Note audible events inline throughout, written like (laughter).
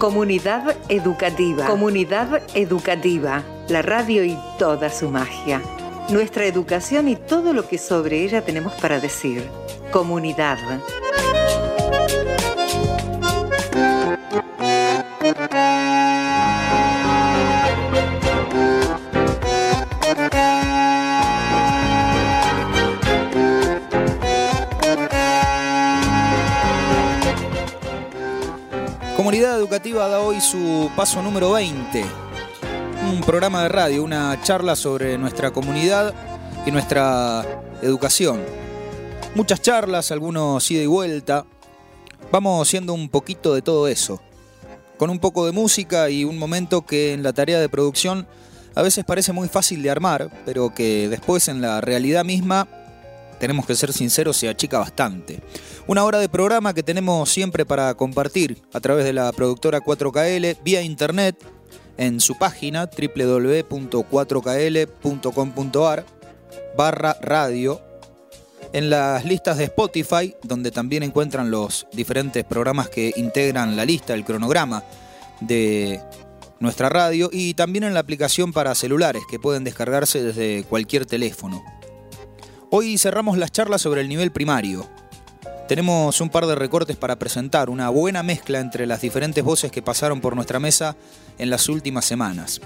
Comunidad educativa. Comunidad educativa. La radio y toda su magia. Nuestra educación y todo lo que sobre ella tenemos para decir. Comunidad. Educativa da hoy su paso número 20. Un programa de radio, una charla sobre nuestra comunidad y nuestra educación. Muchas charlas, algunos ida y vuelta. Vamos haciendo un poquito de todo eso. Con un poco de música y un momento que en la tarea de producción a veces parece muy fácil de armar, pero que después en la realidad misma tenemos que ser sinceros, se achica bastante. Una hora de programa que tenemos siempre para compartir a través de la productora 4KL vía internet en su página www.4kl.com.ar barra radio en las listas de Spotify, donde también encuentran los diferentes programas que integran la lista, el cronograma de nuestra radio, y también en la aplicación para celulares que pueden descargarse desde cualquier teléfono. Hoy cerramos las charlas sobre el nivel primario. Tenemos un par de recortes para presentar, una buena mezcla entre las diferentes voces que pasaron por nuestra mesa en las últimas semanas.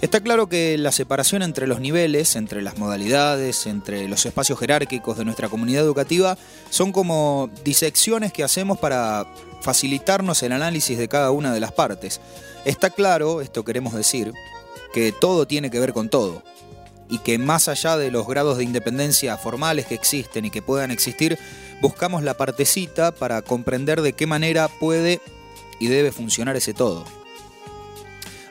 Está claro que la separación entre los niveles, entre las modalidades, entre los espacios jerárquicos de nuestra comunidad educativa, son como disecciones que hacemos para facilitarnos el análisis de cada una de las partes. Está claro, esto queremos decir, que todo tiene que ver con todo y que más allá de los grados de independencia formales que existen y que puedan existir, buscamos la partecita para comprender de qué manera puede y debe funcionar ese todo.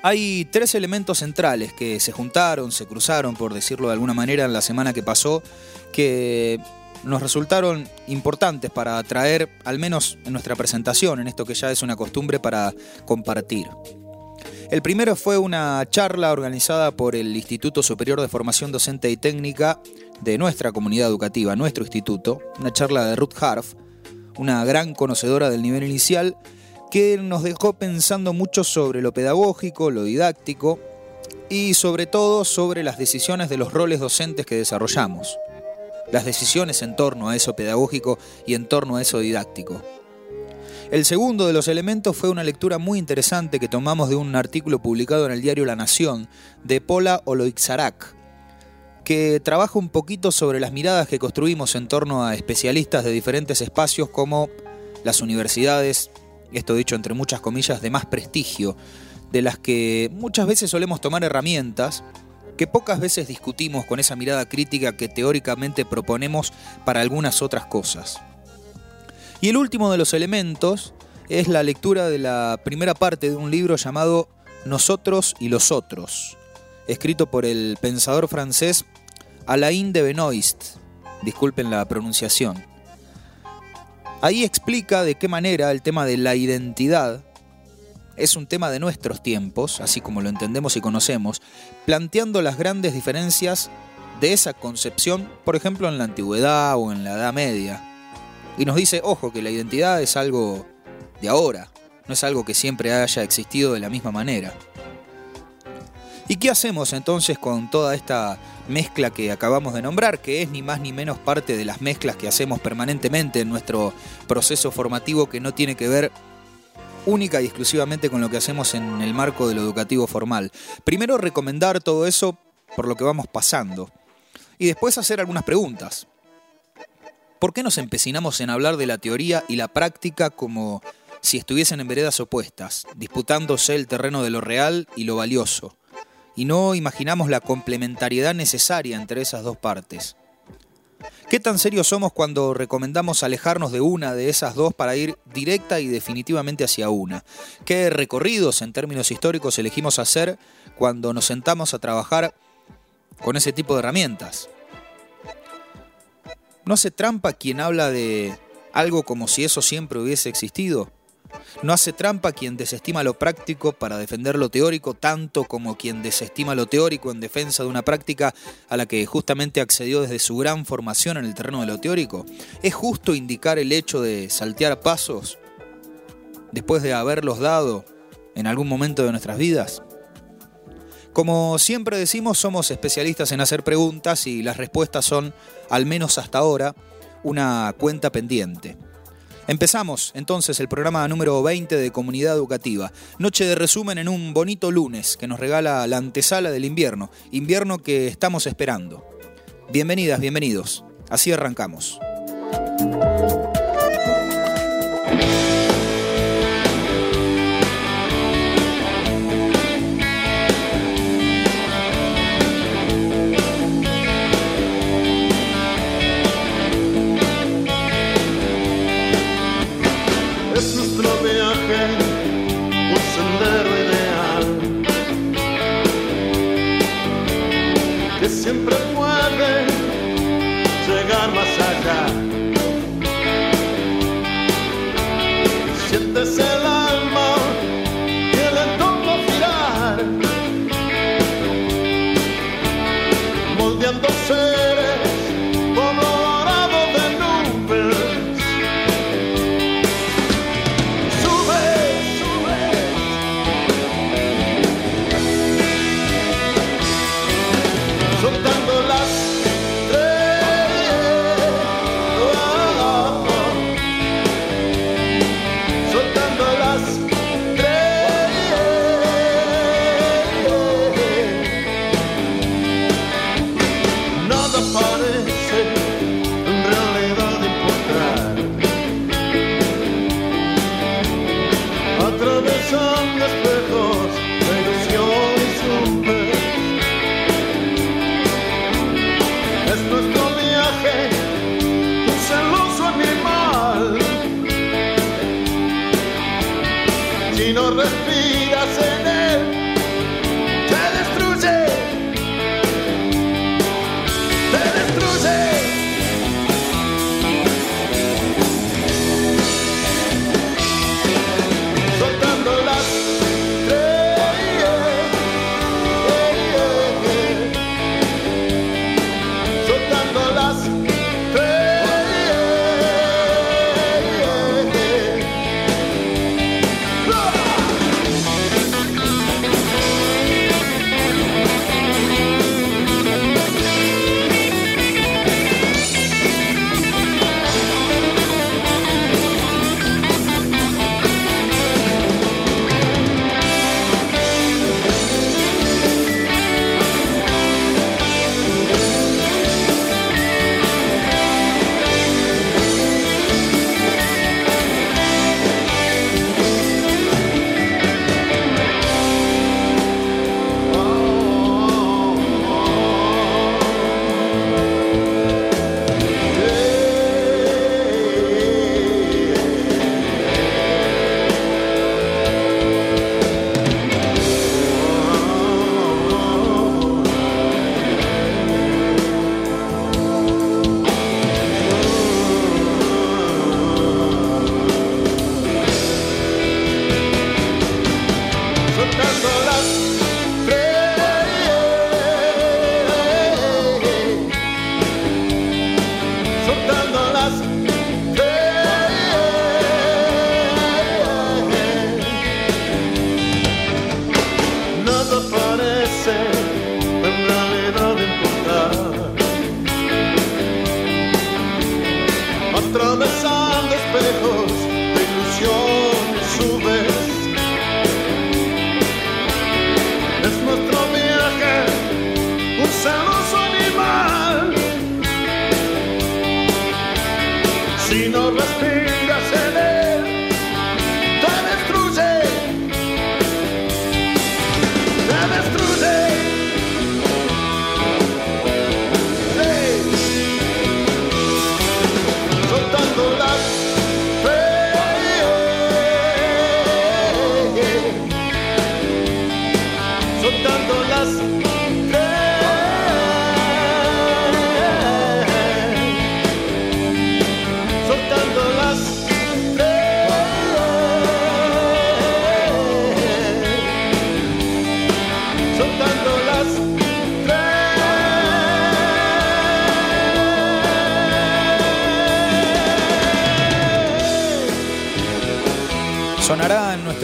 Hay tres elementos centrales que se juntaron, se cruzaron, por decirlo de alguna manera, en la semana que pasó, que nos resultaron importantes para traer, al menos en nuestra presentación, en esto que ya es una costumbre para compartir. El primero fue una charla organizada por el Instituto Superior de Formación Docente y Técnica de nuestra comunidad educativa, nuestro instituto, una charla de Ruth Harf, una gran conocedora del nivel inicial, que nos dejó pensando mucho sobre lo pedagógico, lo didáctico y sobre todo sobre las decisiones de los roles docentes que desarrollamos, las decisiones en torno a eso pedagógico y en torno a eso didáctico. El segundo de los elementos fue una lectura muy interesante que tomamos de un artículo publicado en el diario La Nación de Pola Oloixarac, que trabaja un poquito sobre las miradas que construimos en torno a especialistas de diferentes espacios como las universidades, esto dicho entre muchas comillas, de más prestigio, de las que muchas veces solemos tomar herramientas que pocas veces discutimos con esa mirada crítica que teóricamente proponemos para algunas otras cosas. Y el último de los elementos es la lectura de la primera parte de un libro llamado Nosotros y los otros, escrito por el pensador francés Alain de Benoist, disculpen la pronunciación. Ahí explica de qué manera el tema de la identidad es un tema de nuestros tiempos, así como lo entendemos y conocemos, planteando las grandes diferencias de esa concepción, por ejemplo, en la antigüedad o en la Edad Media. Y nos dice, ojo, que la identidad es algo de ahora, no es algo que siempre haya existido de la misma manera. ¿Y qué hacemos entonces con toda esta mezcla que acabamos de nombrar, que es ni más ni menos parte de las mezclas que hacemos permanentemente en nuestro proceso formativo que no tiene que ver única y exclusivamente con lo que hacemos en el marco de lo educativo formal? Primero recomendar todo eso por lo que vamos pasando y después hacer algunas preguntas. ¿Por qué nos empecinamos en hablar de la teoría y la práctica como si estuviesen en veredas opuestas, disputándose el terreno de lo real y lo valioso? Y no imaginamos la complementariedad necesaria entre esas dos partes. ¿Qué tan serios somos cuando recomendamos alejarnos de una de esas dos para ir directa y definitivamente hacia una? ¿Qué recorridos en términos históricos elegimos hacer cuando nos sentamos a trabajar con ese tipo de herramientas? ¿No hace trampa quien habla de algo como si eso siempre hubiese existido? ¿No hace trampa quien desestima lo práctico para defender lo teórico tanto como quien desestima lo teórico en defensa de una práctica a la que justamente accedió desde su gran formación en el terreno de lo teórico? ¿Es justo indicar el hecho de saltear pasos? después de haberlos dado en algún momento de nuestras vidas? Como siempre decimos, somos especialistas en hacer preguntas y las respuestas son, al menos hasta ahora, una cuenta pendiente. Empezamos entonces el programa número 20 de Comunidad Educativa. Noche de resumen en un bonito lunes que nos regala la antesala del invierno, invierno que estamos esperando. Bienvenidas, bienvenidos. Así arrancamos.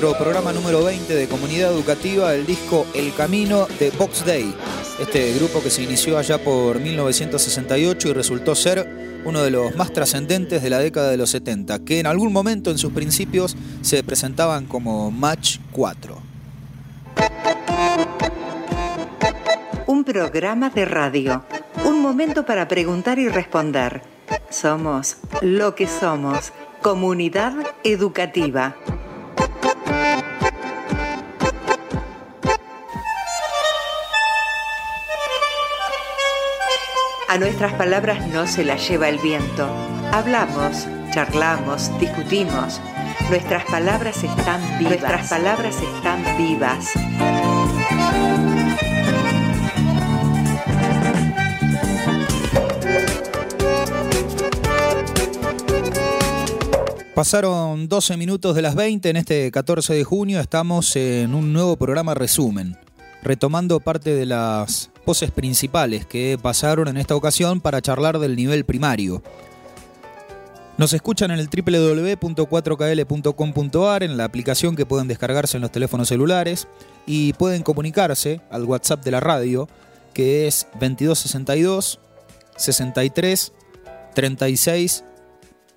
Nuestro programa número 20 de Comunidad Educativa el disco El Camino de Box Day, este grupo que se inició allá por 1968 y resultó ser uno de los más trascendentes de la década de los 70, que en algún momento en sus principios se presentaban como Match 4. Un programa de radio, un momento para preguntar y responder. Somos lo que somos, comunidad educativa. A nuestras palabras no se las lleva el viento. Hablamos, charlamos, discutimos. Nuestras palabras están vivas. Nuestras palabras están vivas. Pasaron 12 minutos de las 20 en este 14 de junio. Estamos en un nuevo programa resumen, retomando parte de las voces principales que pasaron en esta ocasión para charlar del nivel primario. Nos escuchan en el www.4kl.com.ar, en la aplicación que pueden descargarse en los teléfonos celulares y pueden comunicarse al WhatsApp de la radio, que es 2262 63 36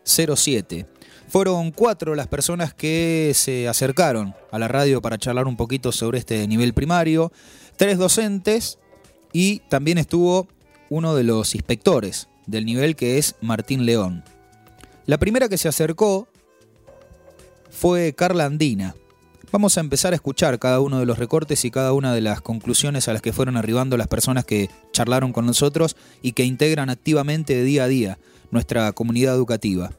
07. Fueron cuatro las personas que se acercaron a la radio para charlar un poquito sobre este nivel primario, tres docentes y también estuvo uno de los inspectores del nivel que es Martín León. La primera que se acercó fue Carla Andina. Vamos a empezar a escuchar cada uno de los recortes y cada una de las conclusiones a las que fueron arribando las personas que charlaron con nosotros y que integran activamente de día a día nuestra comunidad educativa.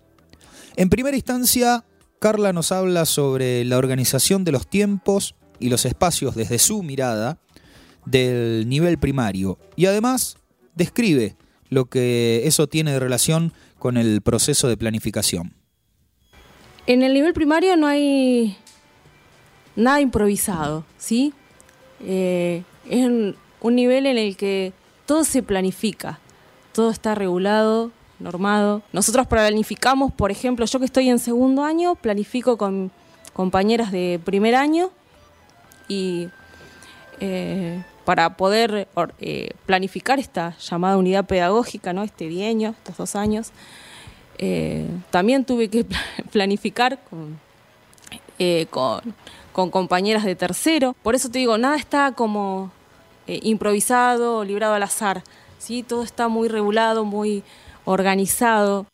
En primera instancia, Carla nos habla sobre la organización de los tiempos y los espacios desde su mirada del nivel primario y además describe lo que eso tiene de relación con el proceso de planificación. En el nivel primario no hay nada improvisado, ¿sí? Eh, es un nivel en el que todo se planifica, todo está regulado, normado. Nosotros planificamos, por ejemplo, yo que estoy en segundo año, planifico con compañeras de primer año y eh, para poder eh, planificar esta llamada unidad pedagógica, ¿no? este bienio, estos dos años. Eh, también tuve que (laughs) planificar con, con, compañeras de tercero. Por eso te digo, nada está como improvisado librado al azar. ¿sí? Todo está muy regulado, muy organizado.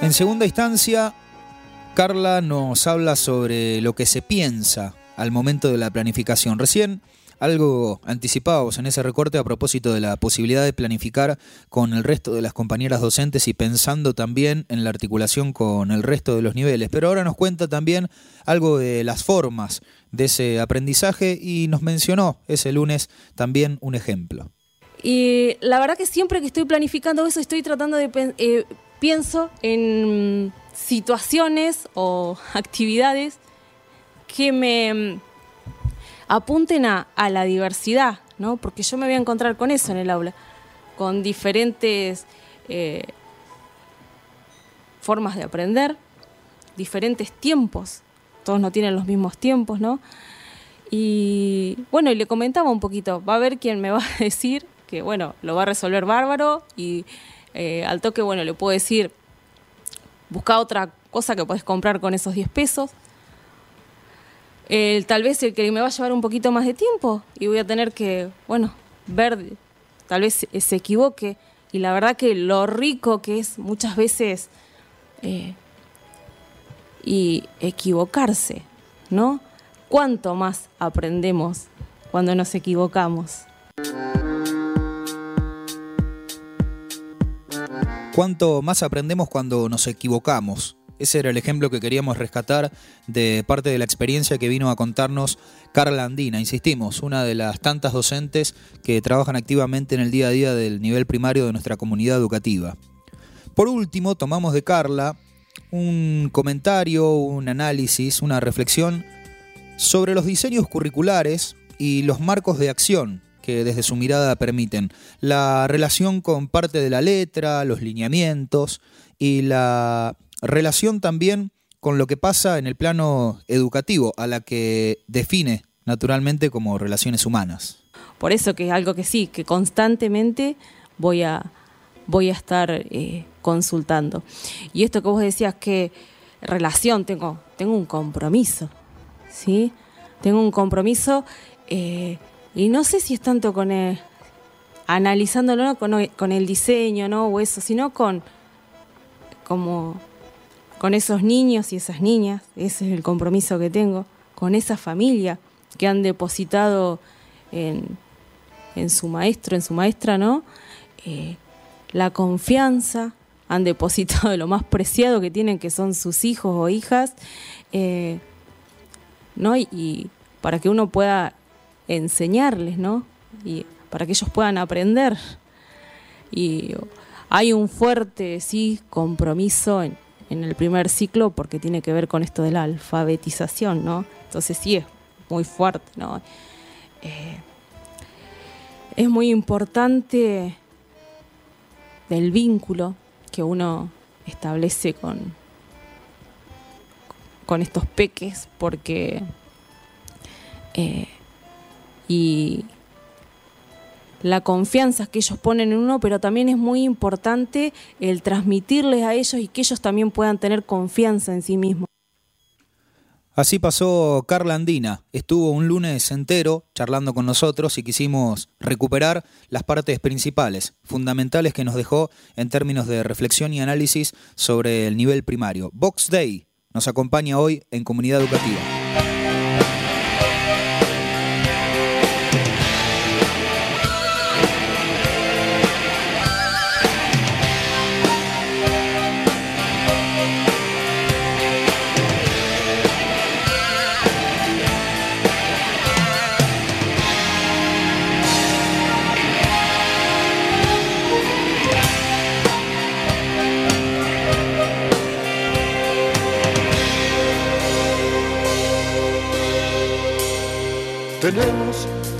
En segunda instancia, Carla nos habla sobre lo que se piensa al momento de la planificación. Recién algo anticipábamos en ese recorte a propósito de la posibilidad de planificar con el resto de las compañeras docentes y pensando también en la articulación con el resto de los niveles. Pero ahora nos cuenta también algo de las formas de ese aprendizaje y nos mencionó ese lunes también un ejemplo. Y la verdad que siempre que estoy planificando eso estoy tratando de... Eh, pienso en situaciones o (laughs) actividades que me apunten a, la diversidad, ¿no? Porque yo me voy a encontrar con eso en el aula, con diferentes eh, formas de aprender, diferentes tiempos, todos no tienen los mismos tiempos, ¿no? Y bueno, y le comentaba un poquito, va a haber quien me (laughs) va a decir que, bueno, lo va a resolver bárbaro y eh, al toque, bueno, le puedo decir, busca otra cosa que puedes comprar con esos 10 pesos. Tal vez el que me va a llevar un poquito más de tiempo y voy a tener que, bueno, ver, tal vez se equivoque. Y la verdad que lo rico que es muchas veces eh, y equivocarse, ¿no? ¿Cuánto más aprendemos cuando nos equivocamos? cuánto más aprendemos cuando nos equivocamos. Ese era el ejemplo que queríamos rescatar de parte de la experiencia que vino a contarnos Carla Andina, insistimos, una de las tantas docentes que trabajan activamente en el día a día del nivel primario de nuestra comunidad educativa. Por último, tomamos de Carla un comentario, un análisis, una reflexión sobre los diseños curriculares y los marcos de acción que desde su mirada permiten la relación con parte de la letra, los lineamientos y la relación también con lo que pasa en el plano educativo, a la que define naturalmente como relaciones humanas. Por eso que es algo que sí, que constantemente voy a, voy a estar eh, consultando. Y esto que vos decías que relación, tengo, tengo un compromiso, ¿sí? Tengo un compromiso eh, y no sé si es tanto con el, analizándolo con, con, el diseño, ¿no? O eso, sino con como con esos niños y esas niñas, ese es el compromiso que tengo, con esa familia que han depositado en, en su maestro, en su maestra, ¿no? Eh, la confianza, han depositado lo más preciado que tienen, que son sus hijos o hijas, eh, ¿no? Y, para que uno pueda enseñarles, ¿no? Y para que ellos puedan aprender. Y hay un fuerte, sí, compromiso en, el primer ciclo porque tiene que ver con esto de la alfabetización, ¿no? Entonces sí es muy fuerte, ¿no? Eh, es muy importante del vínculo que uno establece con, con estos peques, porque eh, y la confianza que ellos ponen en uno, pero también es muy importante el transmitirles a ellos y que ellos también puedan tener confianza en sí mismos. Así pasó Carla Andina. Estuvo un lunes entero charlando con nosotros y quisimos recuperar las partes principales, fundamentales que nos dejó en términos de reflexión y análisis sobre el nivel primario. Box Day nos acompaña hoy en Comunidad Educativa.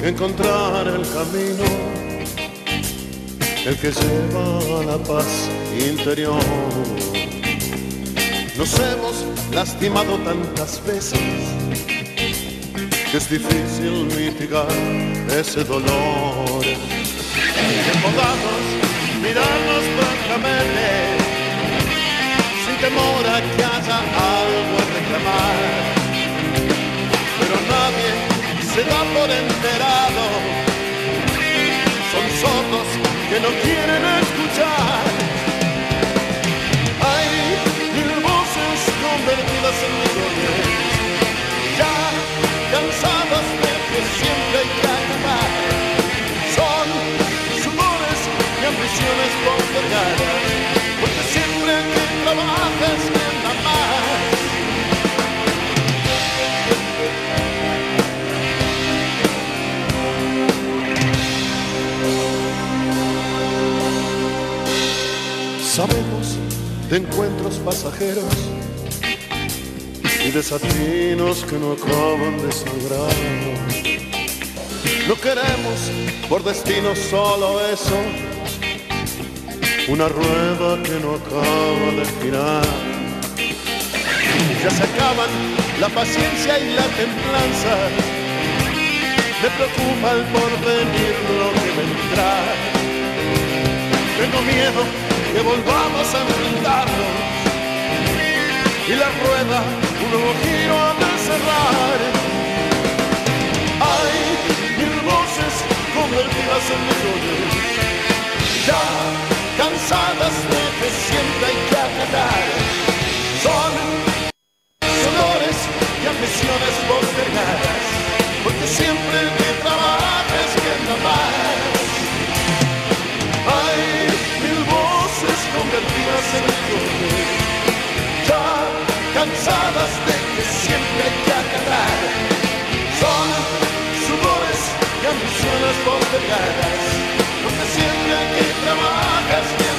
Encontrar el camino, el que lleva a la paz interior. Nos hemos lastimado tantas veces que es difícil mitigar ese dolor. Que podamos mirarnos francamente, sin temor a que haya algo a reclamar. Pero nadie se da por enterado. Son sordos que no quieren escuchar. Hay mil voces convertidas en millones, ya cansadas de que siempre hay que acabar. Son sudores y ambiciones postergadas, porque siempre que trabajas que más. Sabemos de encuentros pasajeros y desatinos que no acaban de sangrar. No queremos por destino solo eso, una rueda que no acaba de girar. Ya se acaban la paciencia y la templanza, me preocupa el porvenir lo que vendrá. Tengo miedo que volvamos a enfrentarnos y la rueda un nuevo giro a de cerrar. Hay mil voces convertidas en millones, ya cansadas de que siempre hay que acatar. Son dolores y ambiciones postergadas, porque siempre el que trabaja es quien da convertidas en millones, ya cansadas de que siempre hay que acatar. Son sudores y ambiciones postergadas, porque siempre hay que trabajar siendo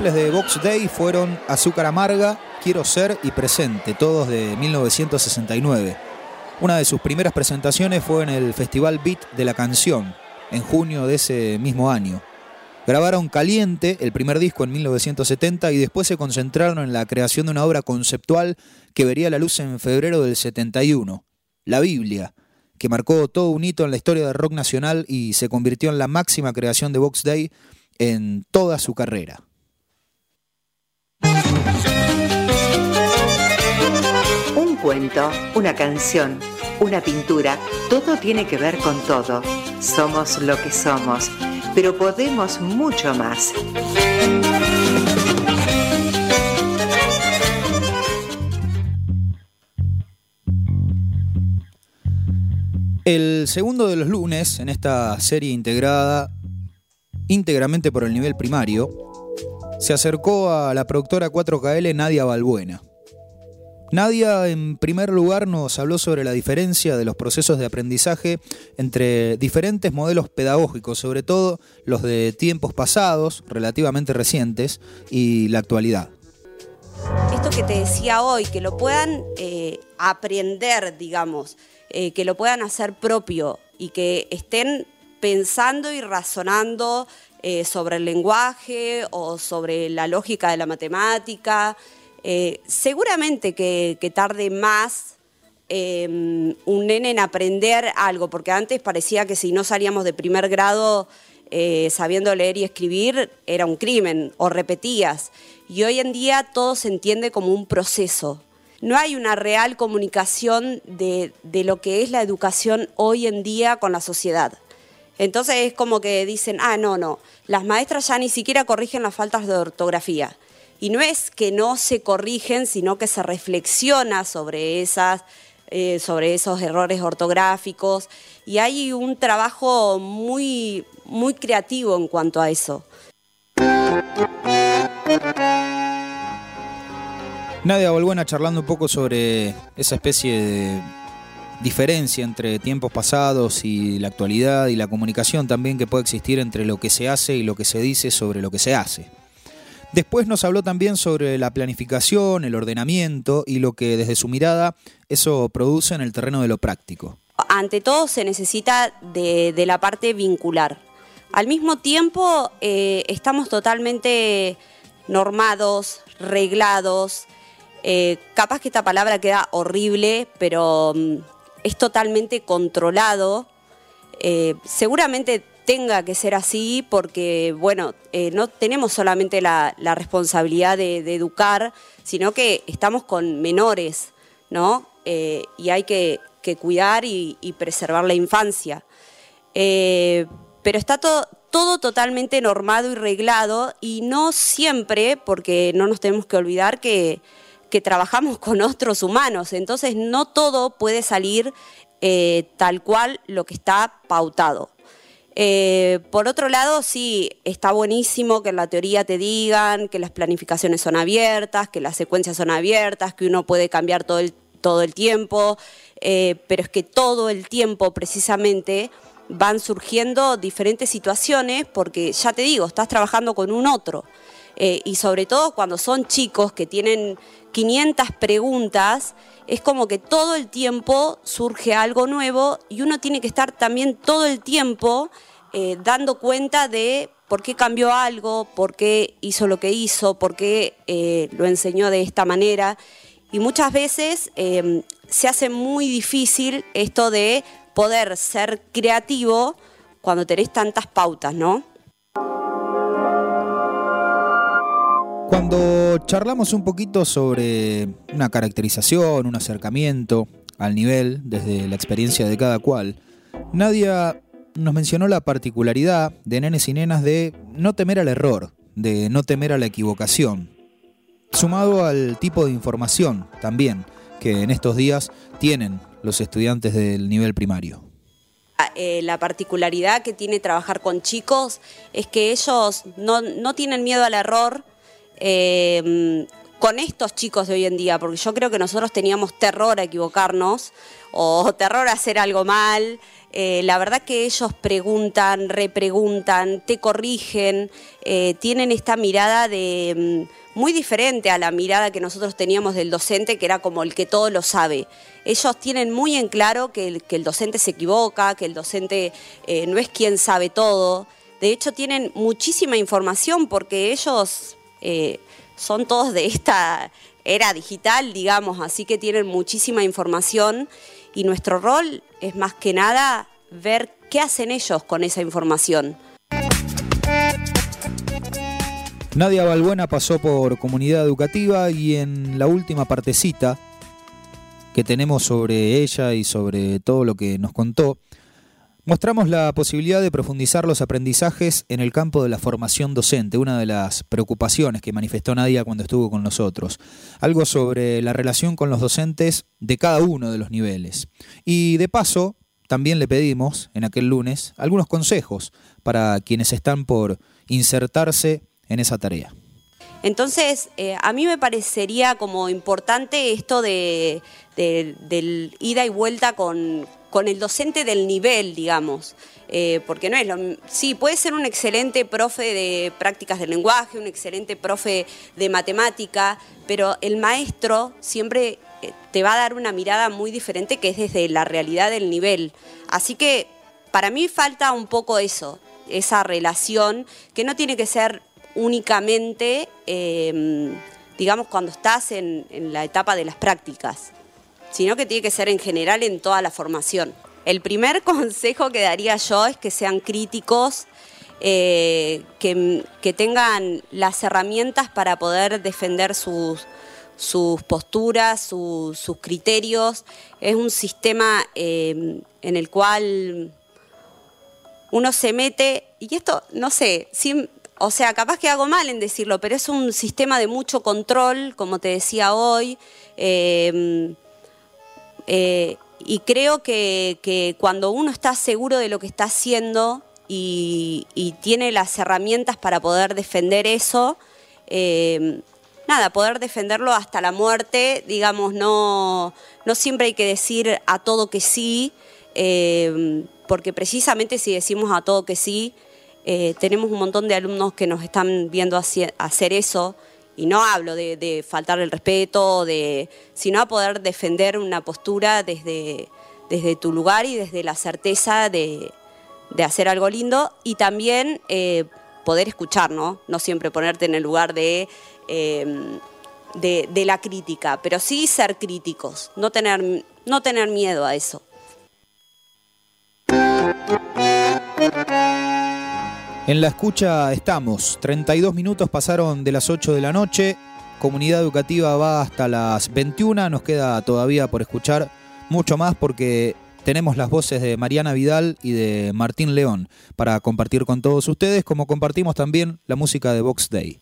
simples de Box Day fueron Azúcar Amarga, Quiero Ser y Presente, todos de 1969. Una de sus primeras presentaciones fue en el Festival Beat de la Canción, en junio de ese mismo año. Grabaron Caliente, el primer disco en 1970, y después se concentraron en la creación de una obra conceptual que vería la luz en febrero del 71, La Biblia, que marcó todo un hito en la historia del rock nacional y se convirtió en la máxima creación de Box Day en toda su carrera. Cuento, una canción, una pintura, todo tiene que ver con todo. Somos lo que somos, pero podemos mucho más. El segundo de los lunes en esta serie integrada íntegramente por el nivel primario, se acercó a la productora 4KL Nadia Balbuena. Nadia, en primer lugar, nos habló sobre la diferencia de los procesos de aprendizaje entre diferentes modelos pedagógicos, sobre todo los de tiempos pasados, relativamente recientes, y la actualidad. Esto que te decía hoy, que lo puedan eh, aprender, digamos, eh, que lo puedan hacer propio y que estén pensando y razonando eh, sobre el lenguaje o sobre la lógica de la matemática. Eh, seguramente que, tarde más em, un nene en aprender algo, porque antes parecía que si no salíamos de primer grado eh, sabiendo leer y escribir era un crimen o repetías. Y hoy en día todo se entiende como un proceso. No hay una real comunicación de lo que es la educación hoy en día con la sociedad. Entonces es como que dicen, ah, no, no, las maestras ya ni siquiera corrigen las faltas de ortografía. Y no es que no se corrigen, sino que se reflexiona sobre, esas, eh, sobre esos errores ortográficos. Y hay un trabajo muy, muy creativo en cuanto a eso. Nadia Volbuena charlando un poco sobre esa especie de diferencia entre tiempos pasados y la actualidad y la comunicación también que puede existir entre lo que se hace y lo que se dice sobre lo que se hace. Después nos habló también sobre la planificación, el ordenamiento y lo que desde su mirada eso produce en el terreno de lo práctico. Ante todo se necesita de, la parte vincular. Al mismo tiempo eh, estamos totalmente normados, reglados. Eh, capaz que esta palabra queda horrible, pero mm, es totalmente controlado. Eh, seguramente tenga que ser así porque, bueno, eh, no tenemos solamente la, responsabilidad de, educar, sino que estamos con menores, ¿no? Eh, y hay que, cuidar y, preservar la infancia. pero está todo, totalmente normado y reglado y no siempre, porque no nos tenemos que olvidar que trabajamos con otros humanos, entonces no todo puede salir eh, tal cual lo que está pautado. Eh, por otro lado, sí, está buenísimo que en la teoría te digan que las planificaciones son abiertas, que las secuencias son abiertas, que uno puede cambiar todo el, todo el tiempo, eh, pero es que todo el tiempo precisamente van surgiendo diferentes situaciones porque, ya te digo, estás trabajando con un otro. Y sobre todo cuando son chicos que tienen 500 preguntas, es como que todo el tiempo surge algo nuevo y uno tiene que estar también todo el tiempo eh, dando cuenta de por qué cambió algo, por qué hizo lo que hizo, por qué eh, lo enseñó de esta manera. Y muchas veces em, se hace muy difícil esto de poder ser creativo cuando tenés tantas pautas, ¿no? Cuando charlamos un poquito sobre una caracterización, un acercamiento al nivel desde la experiencia de cada cual, Nadia nos mencionó la particularidad de nenes y nenas de no temer al error, de no temer a la equivocación, sumado al tipo de información también que en estos días tienen los estudiantes del nivel primario. Eh, la particularidad que tiene trabajar con chicos es que ellos no, no tienen miedo al error, eh, con estos chicos de hoy en día, porque yo creo que nosotros teníamos terror a equivocarnos o terror a hacer algo mal. Eh, la verdad que ellos preguntan, repreguntan, te corrigen, eh, tienen esta mirada de mm, muy diferente a la mirada que nosotros teníamos del docente, que era como el que todo lo sabe. Ellos tienen muy en claro que el, que el docente se equivoca, que el docente no es quien sabe todo. De hecho, tienen muchísima información porque ellos eh, son todos de esta era digital, digamos, así que tienen muchísima información y nuestro rol es más que nada ver qué hacen ellos con esa información. Nadia Balbuena pasó por comunidad educativa y en la última partecita que tenemos sobre ella y sobre todo lo que nos contó, Mostramos la posibilidad de profundizar los aprendizajes en el campo de la formación docente, una de las preocupaciones que manifestó Nadia cuando estuvo con nosotros. Algo sobre la relación con los docentes de cada uno de los niveles. Y de paso, también le pedimos en aquel lunes algunos consejos para quienes están por insertarse en esa tarea. Entonces, eh, a mí me parecería como importante esto de, del ida y vuelta con, con el docente del nivel, digamos. Eh, porque no es lo sí puede ser un excelente profe de prácticas del lenguaje, un excelente profe de matemática, pero el maestro siempre eh, te va a dar una mirada muy diferente que es desde la realidad del nivel. Así que para mí falta un poco eso, esa relación que no tiene que ser únicamente, em, digamos, cuando estás en la etapa de las prácticas sino que tiene que ser en general en toda la formación. El primer (laughs) consejo que daría yo es que sean críticos, eh, que, tengan las herramientas para poder defender sus, sus posturas, sus criterios. Es un sistema eh, en el cual uno se mete, y esto, no sé, o sea, capaz que hago mal en decirlo, pero es un sistema de mucho control, como te decía hoy. Eh, eh, y creo que, cuando uno está seguro de lo que está haciendo y, tiene las herramientas para poder defender eso, eh, nada, poder defenderlo hasta la muerte, digamos, no, no siempre hay que decir a todo que sí, eh, porque precisamente si decimos a todo que sí, tenemos un montón de alumnos que nos están viendo hacer eso y no hablo de, faltar el respeto, de, sino a poder defender una postura desde, desde tu lugar y desde la certeza de, hacer algo lindo y también eh, poder escuchar, ¿no? No siempre ponerte en el lugar de, em, de, de, la crítica, pero sí ser críticos, no tener, no tener miedo a eso. En la escucha estamos. 32 minutos pasaron de las 8 de la noche. Comunidad educativa va hasta las 21. Nos queda todavía por escuchar mucho más porque tenemos las voces de Mariana Vidal y de Martín León para compartir con todos ustedes, como compartimos también la música de Vox Day.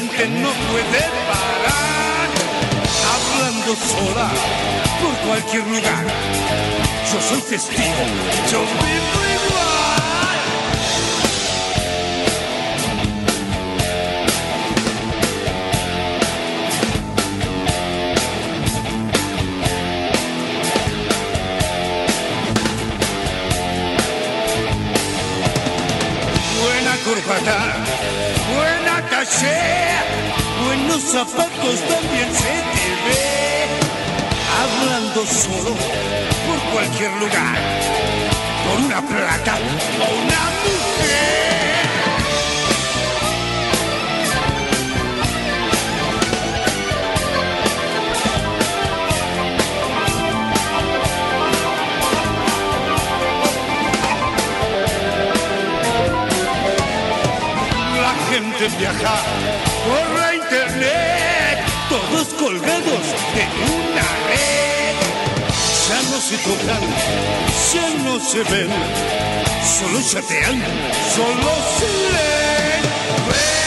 Gente no puede parar, hablando sola por cualquier lugar. Yo soy testigo, yo vivo igual. Buena corbata, caché, buenos zapatos también se te ve. hablando solo por cualquier lugar, por una plata o una mujer. Gente viaja por la internet, todos colgados de una red. Ya no se tocan, ya no se ven, solo chatean, solo se leen.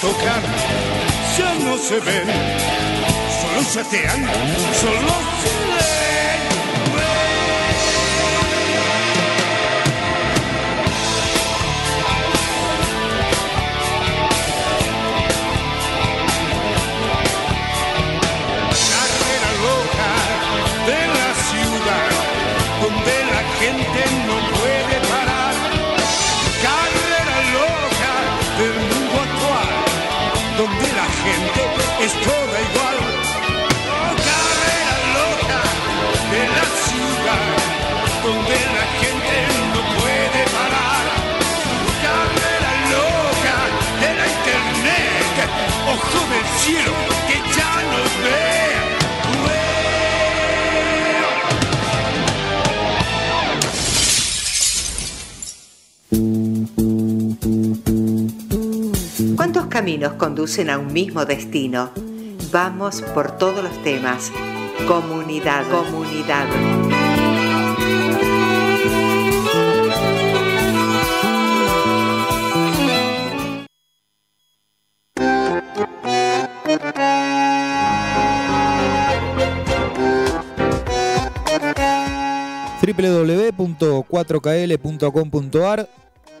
Tocan, ya no se ven, solo chatean, solo se donde la gente es toda igual. Oh, carrera loca de la ciudad, donde la gente no puede parar. Carrera loca de la internet, ojo del cielo que ya nos ve. Caminos conducen a un mismo destino? Vamos por todos los temas. Comunidad, comunidad. www.4kl.com.ar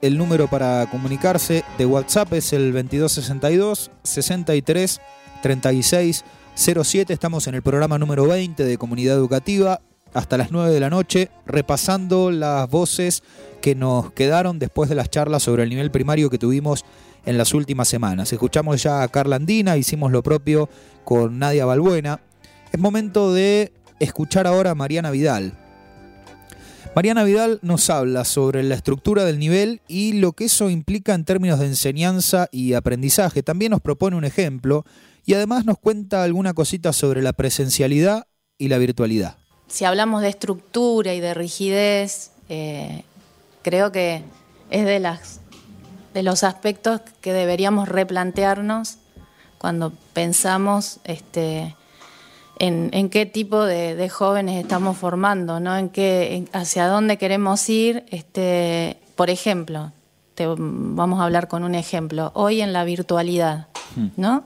El número para comunicarse de WhatsApp es el 2262 63 36 07. Estamos en el programa número 20 de Comunidad Educativa hasta las 9 de la noche repasando las voces que nos quedaron después de las charlas sobre el nivel primario que tuvimos en las últimas semanas. Escuchamos ya a Carla Andina, hicimos lo propio con Nadia Balbuena. Es momento de escuchar ahora a Mariana Vidal. Mariana Vidal nos habla sobre la estructura del nivel y lo que eso implica en términos de enseñanza y aprendizaje. También nos propone un ejemplo y además nos cuenta alguna cosita sobre la presencialidad y la virtualidad. Si hablamos de estructura y de rigidez, eh, creo que es de, las, de los aspectos que deberíamos replantearnos cuando pensamos este, en, en qué tipo de, de jóvenes estamos formando, ¿no? en qué, en- hacia dónde queremos ir. Este, por ejemplo, te- vamos a hablar con un ejemplo. Hoy en la virtualidad, ¿no?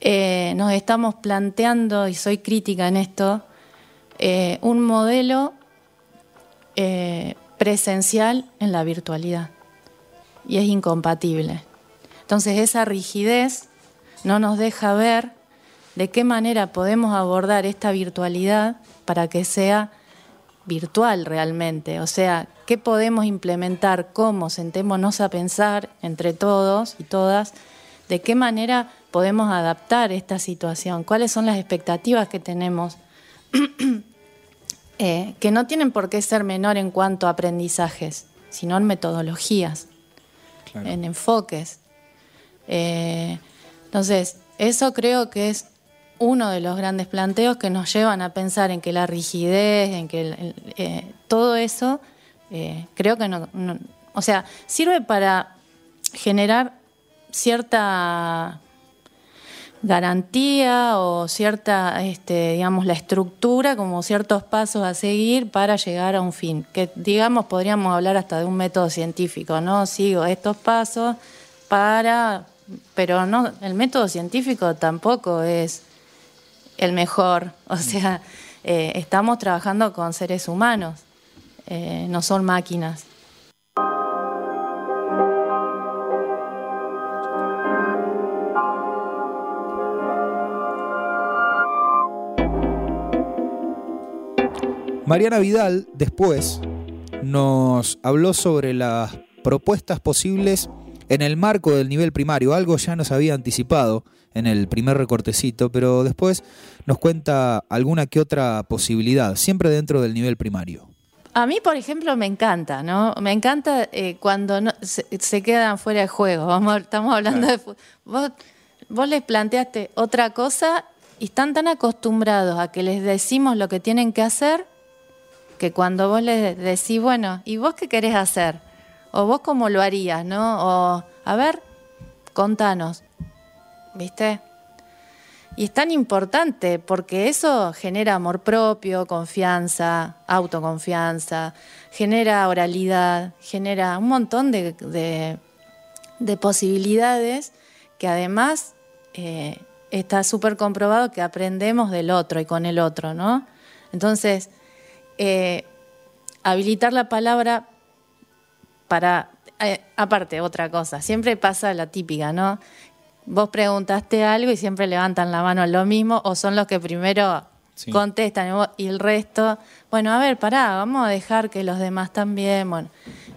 Eh, nos estamos planteando, y soy crítica en esto, eh, un modelo eh, presencial en la virtualidad. Y es incompatible. Entonces esa rigidez no nos deja ver de qué manera podemos abordar esta virtualidad para que sea virtual realmente. O sea, qué podemos implementar, cómo, sentémonos a pensar entre todos y todas, de qué manera podemos adaptar esta situación, cuáles son las expectativas que tenemos, (clears throat) eh, que no tienen por qué ser menor en cuanto a aprendizajes, sino en metodologías, en enfoques. Eh, entonces, eso creo que es uno de los grandes planteos que nos llevan a pensar en que la rigidez, en que eh, todo eso, eh, creo que no, o sea, sirve para generar cierta garantía o cierta, este, digamos, la estructura, como ciertos pasos a seguir para llegar a un fin. Que, digamos, podríamos hablar hasta de un método científico, ¿no? Sigo estos pasos para... Pero no, el método científico tampoco es el mejor. (laughs) O sea, eh, estamos trabajando con seres humanos, eh, no son máquinas. Mariana Vidal después nos habló sobre las propuestas posibles en el marco del nivel primario. Algo ya nos había anticipado en el primer recortecito, pero después nos cuenta alguna que otra posibilidad, siempre dentro del nivel primario. A mí, por ejemplo, me encanta, ¿no? Me encanta eh, cuando se, quedan fuera de juego. Vamos, estamos hablando de... Vos, vos les planteaste otra cosa y están tan acostumbrados a que les decimos lo que tienen que hacer que cuando vos les decís, bueno, ¿y vos qué querés hacer? O vos cómo lo harías, ¿no? O, a ver, contanos, ¿viste? Y es tan importante porque eso genera amor propio, confianza, autoconfianza, genera oralidad, genera un montón de, posibilidades que además eh, está súper comprobado que aprendemos del otro y con el otro, ¿no? Entonces, eh, habilitar la palabra para, eh, aparte, otra cosa, siempre pasa la típica, ¿no? Vos preguntaste algo y siempre levantan la mano lo mismo o son los que primero contestan y el resto, bueno, a ver, pará, vamos a dejar que los demás también, bueno,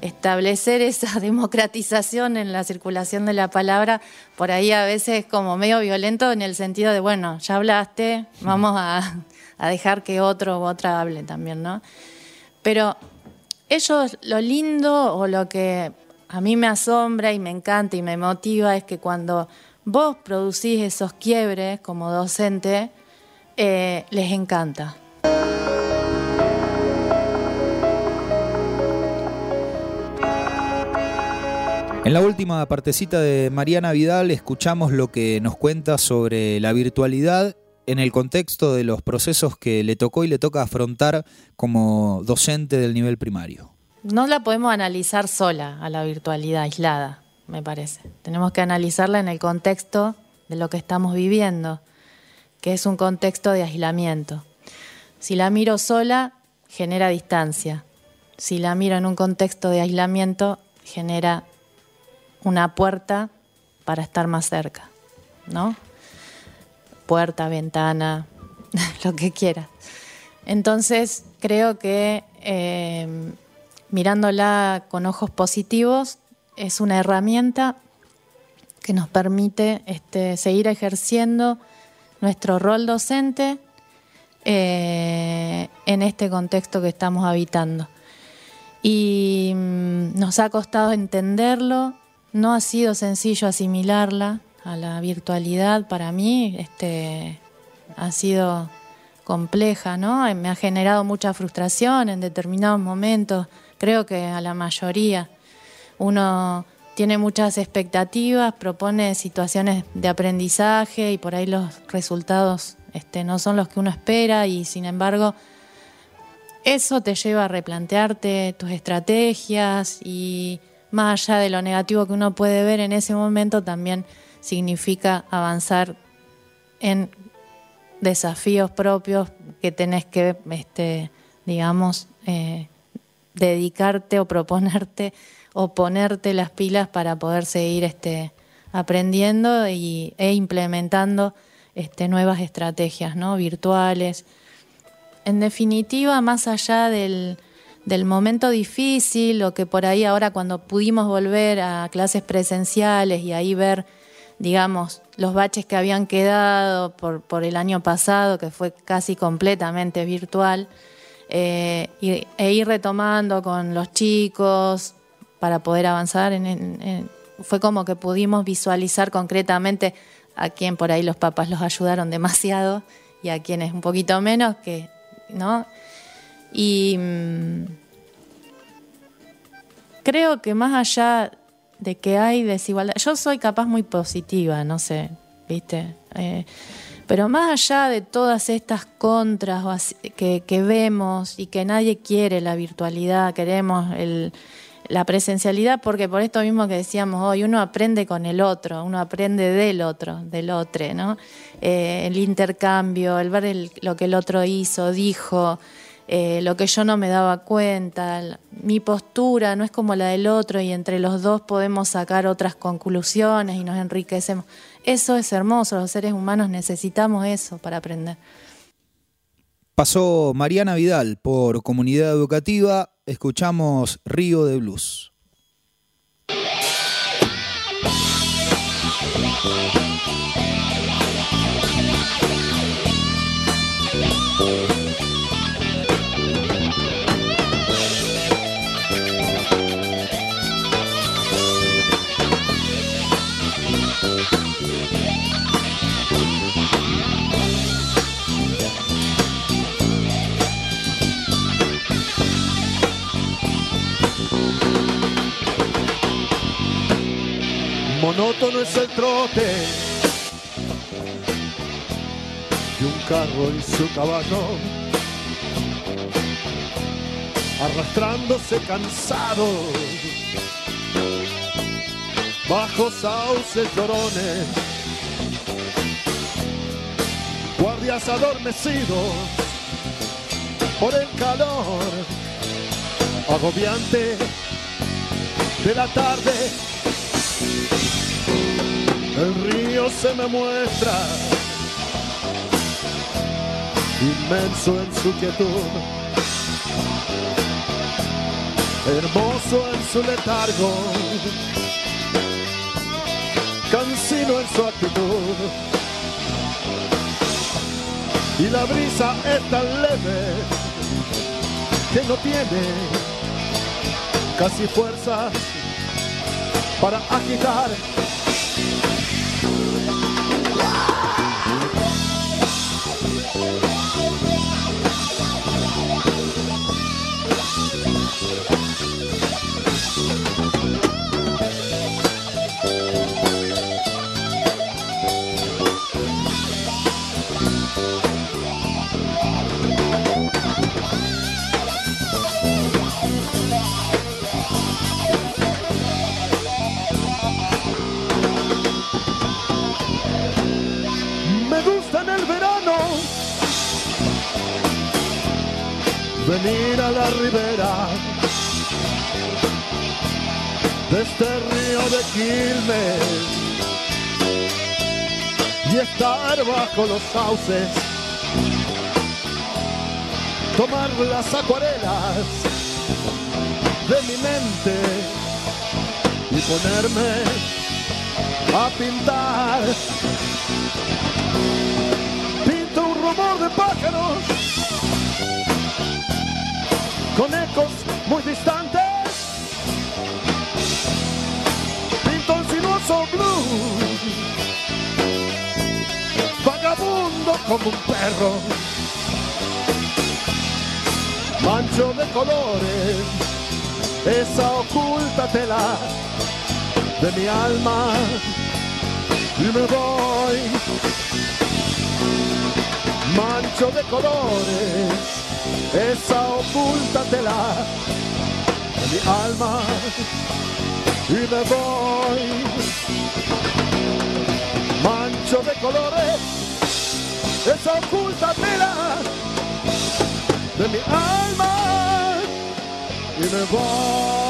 establecer esa (laughs) democratización en la circulación de la palabra, por ahí a veces como medio violento en el sentido de, bueno, ya hablaste, vamos a a dejar que otro u otra hable también, ¿no? Pero ellos, lo lindo o lo que a mí me asombra y me encanta y me motiva es que cuando vos producís esos quiebres como docente, eh, les encanta. En la última partecita de Mariana Vidal escuchamos lo que nos cuenta sobre la virtualidad en el contexto de los procesos que le tocó y le toca afrontar como docente del nivel primario? No la podemos analizar sola a la virtualidad aislada, me parece. Tenemos que analizarla en el contexto de lo que estamos viviendo, que es un contexto de aislamiento. Si la miro sola, genera distancia. Si la miro en un contexto de aislamiento, genera una puerta para estar más cerca, ¿no? Puerta, ventana, (laughs) lo que quieras. Entonces, creo que eh, mirándola con ojos positivos es una herramienta que nos permite este, seguir ejerciendo nuestro rol docente eh, en este contexto que estamos habitando. Y mm, nos ha costado entenderlo, no ha sido sencillo asimilarla, a la virtualidad para mí este, ha sido compleja, ¿no? Me ha generado mucha frustración en determinados momentos, creo que a la mayoría. Uno tiene muchas expectativas, propone situaciones de aprendizaje y por ahí los resultados este, no son los que uno espera y sin embargo eso te lleva a replantearte tus estrategias y más allá de lo negativo que uno puede ver en ese momento también significa avanzar en desafíos propios que tenés que, este, digamos, eh, dedicarte o proponerte o ponerte las pilas para poder seguir este, aprendiendo y, e implementando este, nuevas estrategias ¿no? virtuales. En definitiva, más allá del, del momento difícil o que por ahí ahora cuando pudimos volver a clases presenciales y ahí ver digamos, los baches que habían quedado por, por el año pasado, que fue casi completamente virtual, eh, e ir retomando con los chicos para poder avanzar. Fue como que pudimos visualizar concretamente a quien por ahí los papás los ayudaron demasiado y a quienes un poquito menos, que, ¿no? Y mm, creo que más allá de que hay desigualdad, yo soy capaz muy positiva, no sé, ¿viste? Eh, pero más allá de todas estas contras que, que, vemos y que nadie quiere la virtualidad, queremos el, la presencialidad, porque por esto mismo que decíamos hoy, uno aprende con el otro, uno aprende del otro, del otro, ¿no? Eh, el intercambio, el ver lo que el otro hizo, dijo, eh, lo que yo no me daba cuenta, mi postura no es como la del otro y entre los dos podemos sacar otras conclusiones y nos enriquecemos. Eso es hermoso, los seres humanos necesitamos eso para aprender. Pasó Mariana Vidal por Comunidad Educativa, escuchamos Río de Blues. Monótono es el trote de un carro y su caballo, arrastrándose cansado bajo sauces llorones, guardias adormecidos por el calor agobiante de la tarde el río se me muestra inmenso en su quietud, hermoso en su letargo, cansino en su actitud. Y la brisa es tan leve que no tiene casi fuerzas para agitar la ribera de este río de Quilmes. Y estar bajo los sauces, tomar las acuarelas de mi mente. Y ponerme a pintar. Pinto un rumor de pájaros muy distantes. Pinto sinuoso blues, vagabundo como un perro, mancho de colores, esa oculta tela de mi alma. Y me voy. Mancho de colores. Esa oculta tela mi alma y me voy mancho de colores. Esa oculta tela de mi alma. Y me voy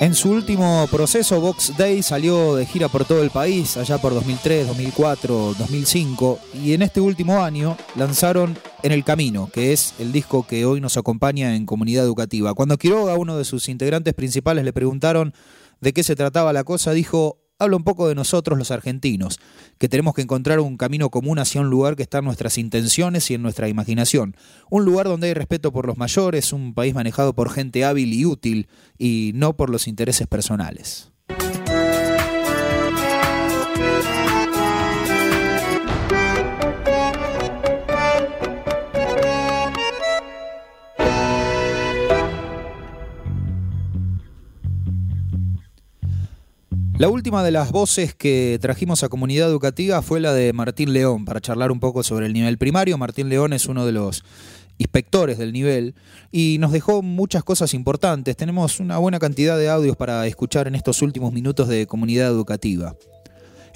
En su último proceso, Box Day salió de gira por todo el país, allá por 2003, 2004, 2005, y en este último año lanzaron En el Camino, que es el disco que hoy nos acompaña en Comunidad Educativa. Cuando Quiroga, uno de sus integrantes principales, le preguntaron de qué se trataba la cosa, dijo, habla un poco de nosotros los argentinos, que tenemos que encontrar un camino común hacia un lugar que está en nuestras intenciones y en nuestra imaginación. Un lugar donde hay respeto por los mayores, un país manejado por gente hábil y útil y no por los intereses personales. La última de las voces que trajimos a comunidad educativa fue la de Martín León, para charlar un poco sobre el nivel primario. Martín León es uno de los inspectores del nivel y nos dejó muchas cosas importantes. Tenemos una buena cantidad de audios para escuchar en estos últimos minutos de comunidad educativa.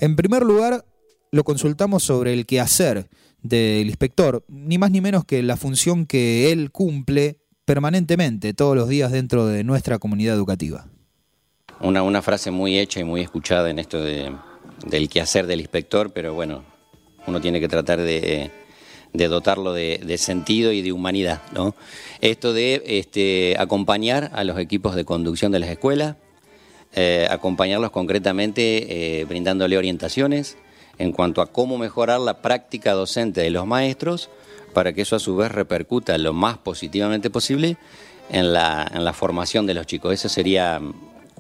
En primer lugar, lo consultamos sobre el quehacer del inspector, ni más ni menos que la función que él cumple permanentemente todos los días dentro de nuestra comunidad educativa una, una frase muy hecha y muy escuchada en esto de, del quehacer del inspector, pero bueno, uno tiene que tratar de, dotarlo de, sentido y de humanidad. ¿no? Esto de este, acompañar a los equipos de conducción de las escuelas, eh, acompañarlos concretamente eh, brindándole orientaciones en cuanto a cómo mejorar la práctica docente de los maestros para que eso a su vez repercuta lo más positivamente posible en la, en la formación de los chicos. Eso sería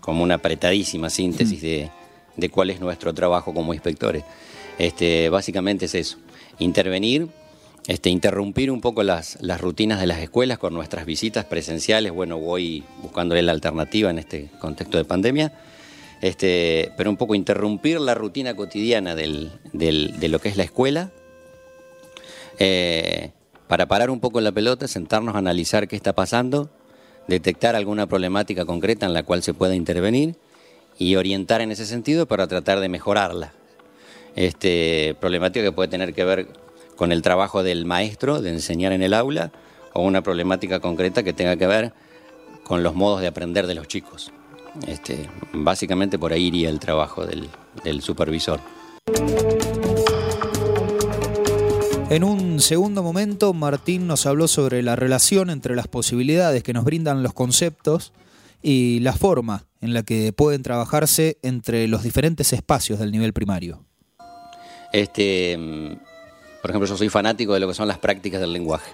como una apretadísima síntesis de, cuál es nuestro trabajo como inspectores. Este, básicamente es eso, intervenir, este, interrumpir un poco las, las, rutinas de las escuelas con nuestras visitas presenciales. Bueno, voy buscándole la alternativa en este contexto de pandemia, este, pero un poco interrumpir la rutina cotidiana del, de lo que es la escuela. Eh, para parar un poco la pelota, sentarnos a analizar qué está pasando, detectar alguna problemática concreta en la cual se pueda intervenir y orientar en ese sentido para tratar de mejorarla. Este, problemática que puede tener que ver con el trabajo del maestro de enseñar en el aula o una problemática concreta que tenga que ver con los modos de aprender de los chicos. Este, básicamente por ahí iría el trabajo del, del supervisor. En un segundo momento, Martín nos habló sobre la relación entre las posibilidades que nos brindan los conceptos y la forma en la que pueden trabajarse entre los diferentes espacios del nivel primario. Este, por ejemplo, yo soy fanático de lo que son las prácticas del lenguaje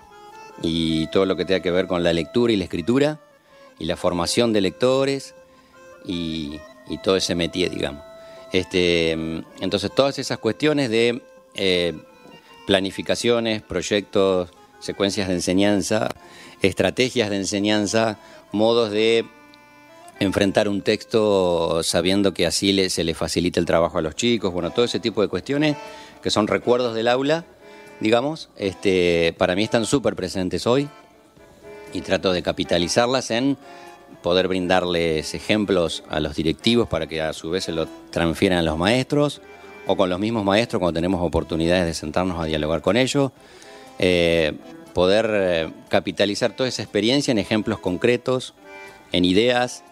y todo lo que tenga que ver con la lectura y la escritura y la formación de lectores y, todo ese métier, digamos. Este, entonces, todas esas cuestiones de eh, planificaciones, proyectos, secuencias de enseñanza, estrategias de enseñanza, modos de enfrentar un texto sabiendo que así se le facilita el trabajo a los chicos, bueno, todo ese tipo de cuestiones que son recuerdos del aula, digamos, este, para mí están súper presentes hoy y trato de capitalizarlas en poder brindarles ejemplos a los directivos para que a su vez se lo transfieran a los maestros, o con los mismos maestros cuando tenemos oportunidades de sentarnos a dialogar con ellos, eh, poder eh, capitalizar toda esa experiencia en ejemplos concretos, en ideas,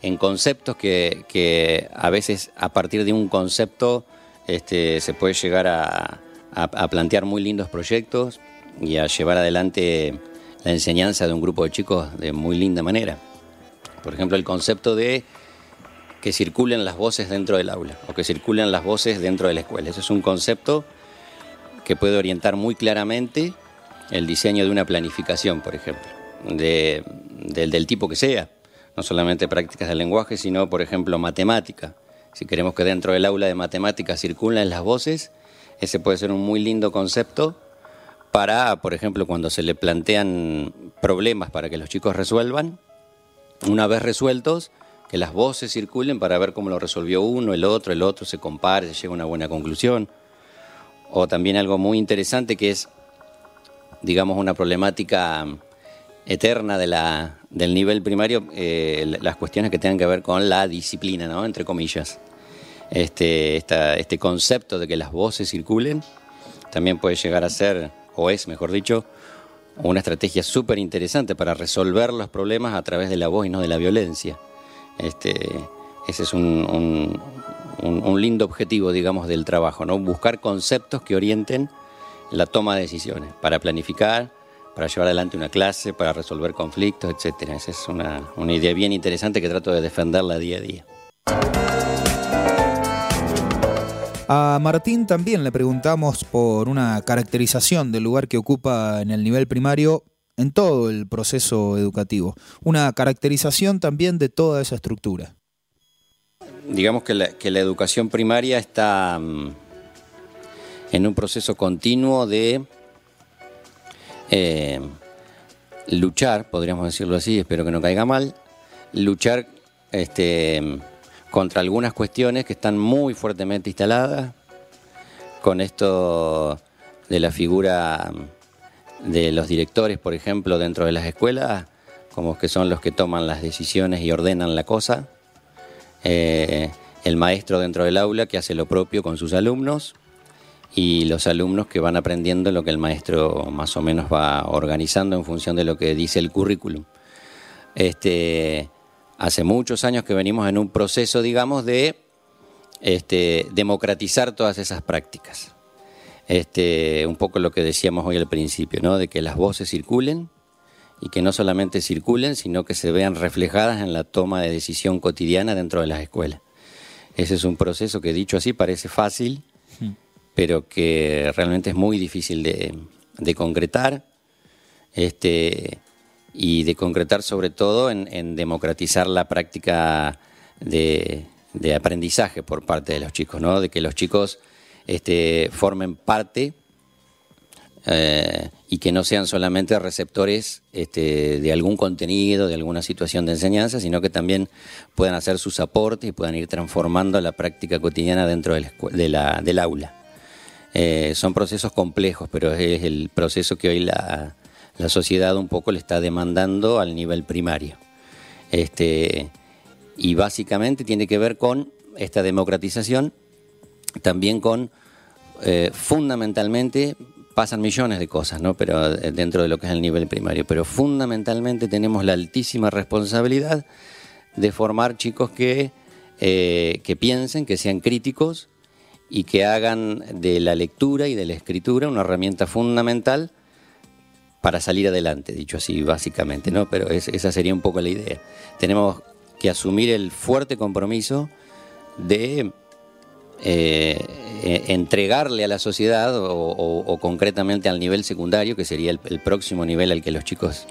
en conceptos que, a veces a partir de un concepto este, se puede llegar a, a plantear muy lindos proyectos y a llevar adelante la enseñanza de un grupo de chicos de muy linda manera. Por ejemplo, el concepto de que circulen las voces dentro del aula o que circulen las voces dentro de la escuela. Ese es un concepto que puede orientar muy claramente el diseño de una planificación, por ejemplo, del tipo que sea, no solamente prácticas del lenguaje, sino, por ejemplo, matemática. Si queremos que dentro del aula de matemática circulen las voces, ese puede ser un muy lindo concepto para, por ejemplo, cuando se le plantean problemas para que los chicos resuelvan, una vez resueltos, que las voces circulen para ver cómo lo resolvió uno, el otro, el otro, se compare, se llega a una buena conclusión. O también algo muy interesante que es, digamos, una problemática eterna de la, del nivel primario, eh, las cuestiones que tengan que ver con la disciplina, ¿no? entre comillas. Este, este concepto de que las voces circulen también puede llegar a ser, o es, mejor dicho, una estrategia súper interesante para resolver los problemas a través de la voz y no de la violencia. Este, ese es un, lindo objetivo, digamos, del trabajo, ¿no? Buscar conceptos que orienten la toma de decisiones para planificar, para llevar adelante una clase, para resolver conflictos, etc. Esa es una, una idea bien interesante que trato de defenderla día a día. A Martín también le preguntamos por una caracterización del lugar que ocupa en el nivel primario en todo el proceso educativo. Una caracterización también de toda esa estructura. Digamos que la, educación primaria está mm, en un proceso continuo de eh, luchar, podríamos decirlo así, espero que no caiga mal, luchar este, contra algunas cuestiones que están muy fuertemente instaladas, con esto de la figura de los directores, por ejemplo, dentro de las escuelas, como que son los que toman las decisiones y ordenan la cosa, eh, el maestro dentro del aula que hace lo propio con sus alumnos y los alumnos que van aprendiendo lo que el maestro más o menos va organizando en función de lo que dice el currículum. Este, hace muchos años que venimos en un proceso, digamos, de este, democratizar todas esas prácticas. Este, un poco lo que decíamos hoy al principio, ¿no? de que las voces circulen y que no solamente circulen, sino que se vean reflejadas en la toma de decisión cotidiana dentro de las escuelas. Ese es un proceso que dicho así parece fácil, pero que realmente es muy difícil de, concretar este, y de concretar sobre todo en, democratizar la práctica de, aprendizaje por parte de los chicos, ¿no? de que los chicos este, formen parte eh, y que no sean solamente receptores este, de algún contenido, de alguna situación de enseñanza, sino que también puedan hacer sus aportes y puedan ir transformando la práctica cotidiana dentro del aula. Eh, son procesos complejos, pero es el proceso que hoy la, sociedad un poco le está demandando al nivel primario. Este, y básicamente tiene que ver con esta democratización, también con, eh, fundamentalmente, pasan millones de cosas, ¿no? Pero eh, dentro de lo que es el nivel primario, pero fundamentalmente tenemos la altísima responsabilidad de formar chicos que, que piensen, que sean críticos, y que hagan de la lectura y de la escritura una herramienta fundamental para salir adelante, dicho así básicamente, ¿no? Pero esa sería un poco la idea. Tenemos que asumir el fuerte compromiso de eh, e, entregarle a la sociedad o, concretamente al nivel secundario, que sería el, próximo nivel al que los chicos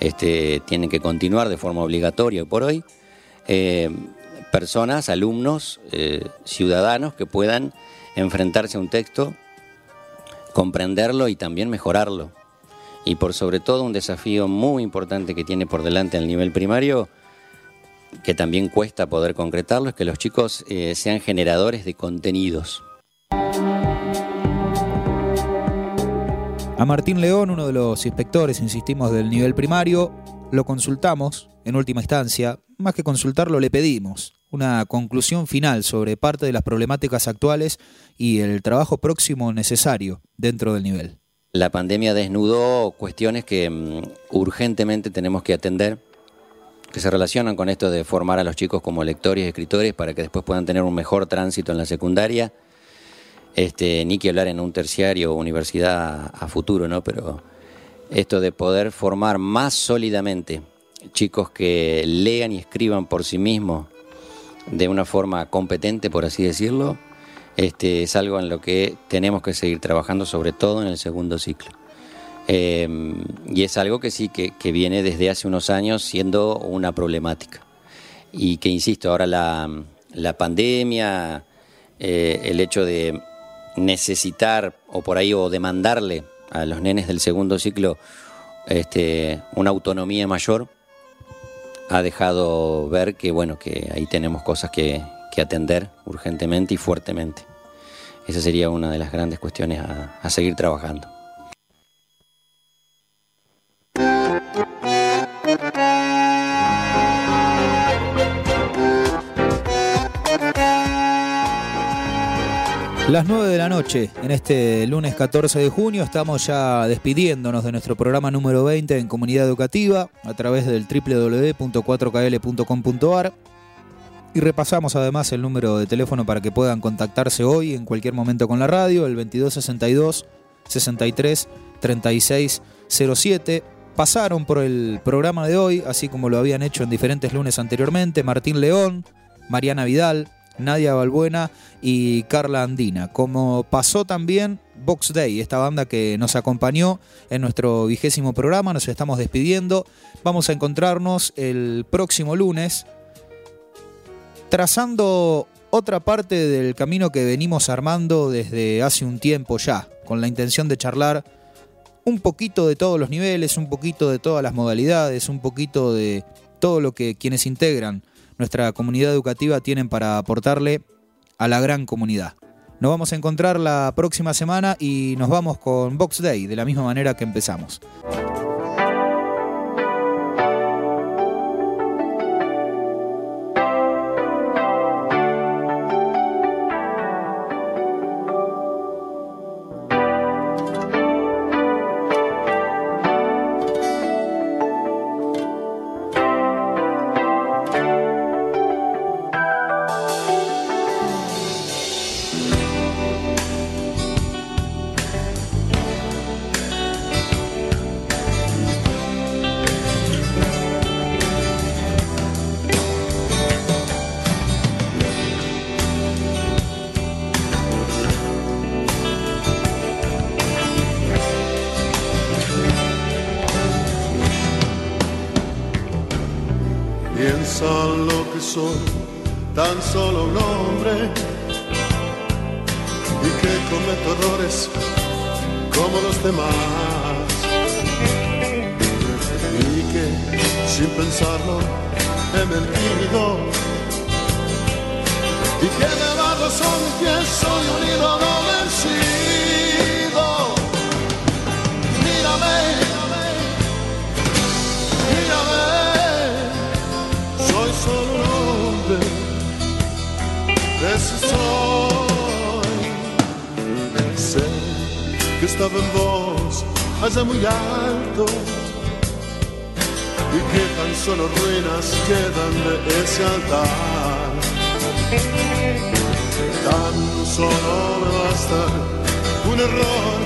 este, tienen que continuar de forma obligatoria por hoy, eh, personas, alumnos, eh, ciudadanos que puedan enfrentarse a un texto, comprenderlo y también mejorarlo. Y por sobre todo un desafío muy importante que tiene por delante al nivel primario, que también cuesta poder concretarlo, es que los chicos eh, sean generadores de contenidos. A Martín León, uno de los inspectores, insistimos, del nivel primario, lo consultamos en última instancia, más que consultarlo le pedimos una conclusión final sobre parte de las problemáticas actuales y el trabajo próximo necesario dentro del nivel. La pandemia desnudó cuestiones que mm, urgentemente tenemos que atender, que se relacionan con esto de formar a los chicos como lectores y escritores para que después puedan tener un mejor tránsito en la secundaria. Este, ni que hablar en un terciario o universidad a futuro, ¿no? Pero esto de poder formar más sólidamente chicos que lean y escriban por sí mismos de una forma competente, por así decirlo, este, es algo en lo que tenemos que seguir trabajando, sobre todo en el segundo ciclo. Em, y es algo que sí, que, viene desde hace unos años siendo una problemática. Y que, insisto, ahora la, pandemia, eh, el hecho de necesitar o por ahí o demandarle a los nenes del segundo ciclo este, una autonomía mayor, ha dejado ver que bueno que ahí tenemos cosas que, atender urgentemente y fuertemente. Esa sería una de las grandes cuestiones a seguir trabajando. Las 9 de la noche, en este lunes 14 de junio, estamos ya despidiéndonos de nuestro programa número 20 en comunidad educativa a través del www.4kl.com.ar y repasamos además el número de teléfono para que puedan contactarse hoy en cualquier momento con la radio, el 2262 63 36 07. Pasaron por el programa de hoy, así como lo habían hecho en diferentes lunes anteriormente, Martín León, Mariana Vidal, Nadia Balbuena y Carla Andina. Como pasó también Box Day, esta banda que nos acompañó en nuestro vigésimo programa, nos estamos despidiendo. Vamos a encontrarnos el próximo lunes trazando otra parte del camino que venimos armando desde hace un tiempo ya, con la intención de charlar un poquito de todos los niveles, un poquito de todas las modalidades, un poquito de todo lo que quienes integran nuestra comunidad educativa tienen para aportarle a la gran comunidad. Nos vamos a encontrar la próxima semana y nos vamos con Box Day de la misma manera que empezamos. Soy. Sé que estaba en vos allá muy alto y que tan solo ruinas quedan de ese altar. Tan solo me basta un error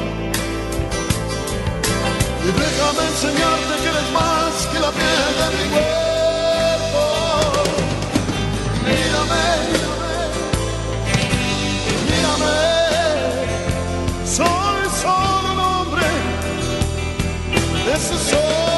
y déjame enseñarte que eres más que la piel de mi cuerpo. This is só.